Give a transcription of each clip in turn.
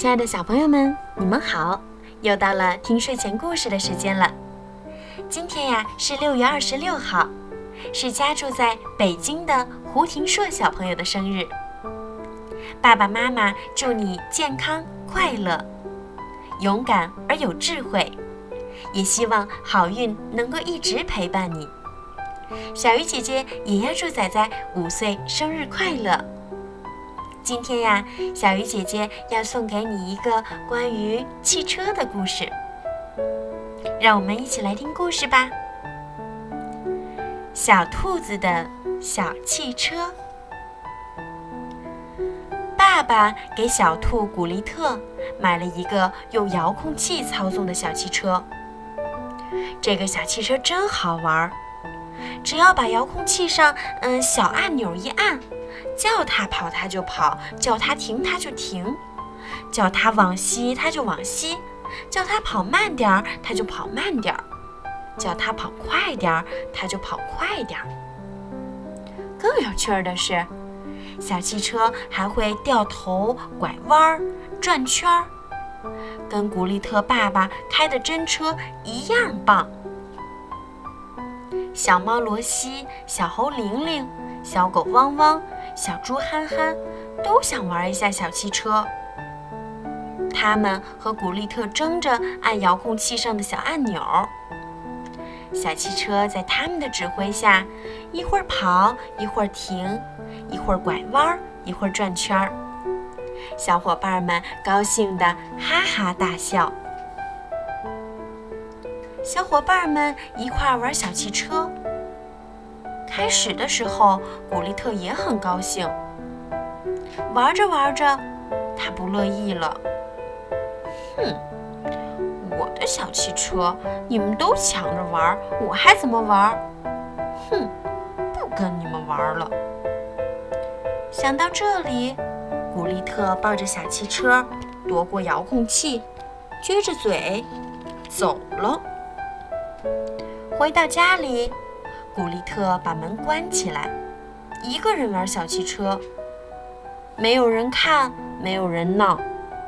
亲爱的小朋友们，你们好！又到了听睡前故事的时间了。今天呀是六月二十六号，是家住在北京的胡廷硕小朋友的生日。爸爸妈妈祝你健康快乐、勇敢而有智慧，也希望好运能够一直陪伴你。小鱼姐姐也要祝仔仔五岁生日快乐。今天呀，小鱼姐姐要送给你一个关于汽车的故事，让我们一起来听故事吧。小兔子的小汽车。爸爸给小兔古丽特买了一个用遥控器操纵的小汽车。这个小汽车真好玩，只要把遥控器上嗯小按钮一按。叫它跑，它就跑；叫它停，它就停；叫它往西，它就往西；叫它跑慢点儿，它就跑慢点儿；叫它跑快点儿，它就跑快点儿。更有趣儿的是，小汽车还会掉头、拐弯儿、转圈儿，跟古力特爸爸开的真车一样棒。小猫罗西，小猴玲玲，小狗汪汪。小猪憨憨都想玩一下小汽车，他们和古丽特争着按遥控器上的小按钮。小汽车在他们的指挥下，一会儿跑，一会儿停，一会儿拐弯，一会儿转圈儿。小伙伴们高兴的哈哈大笑。小伙伴们一块玩小汽车。开始的时候，古丽特也很高兴。玩着玩着，他不乐意了。哼，我的小汽车，你们都抢着玩，我还怎么玩？哼，不跟你们玩了。想到这里，古丽特抱着小汽车，夺过遥控器，撅着嘴走了。回到家里。古丽特把门关起来，一个人玩小汽车，没有人看，没有人闹，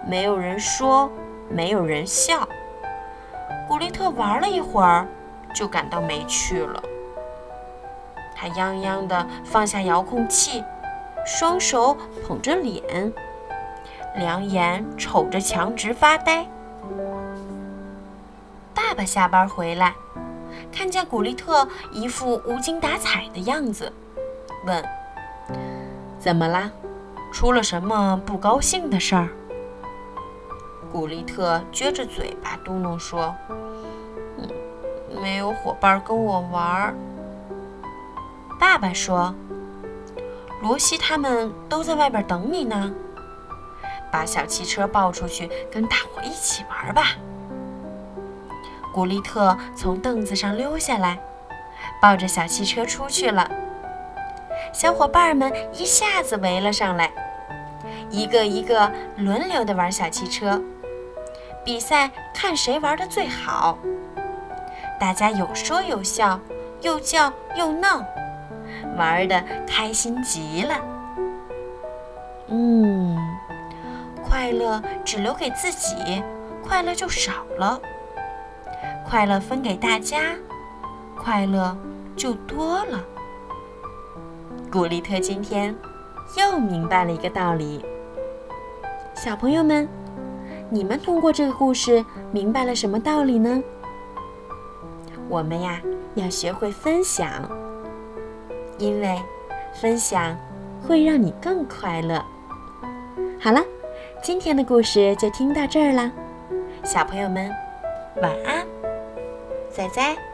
没有人说，没有人笑。古丽特玩了一会儿，就感到没趣了。他泱泱地放下遥控器，双手捧着脸，两眼瞅着墙直发呆。爸爸下班回来。看见古丽特一副无精打采的样子，问：“怎么啦？出了什么不高兴的事儿？”古丽特撅着嘴巴嘟囔说：“嗯，没有伙伴跟我玩。”爸爸说：“罗西他们都在外边等你呢，把小汽车抱出去跟大伙一起玩吧。”古丽特从凳子上溜下来，抱着小汽车出去了。小伙伴们一下子围了上来，一个一个轮流地玩小汽车，比赛看谁玩的最好。大家有说有笑，又叫又闹，玩的开心极了。嗯，快乐只留给自己，快乐就少了。快乐分给大家，快乐就多了。古丽特今天又明白了一个道理。小朋友们，你们通过这个故事明白了什么道理呢？我们呀，要学会分享，因为分享会让你更快乐。好了，今天的故事就听到这儿了，小朋友们，晚安。仔仔，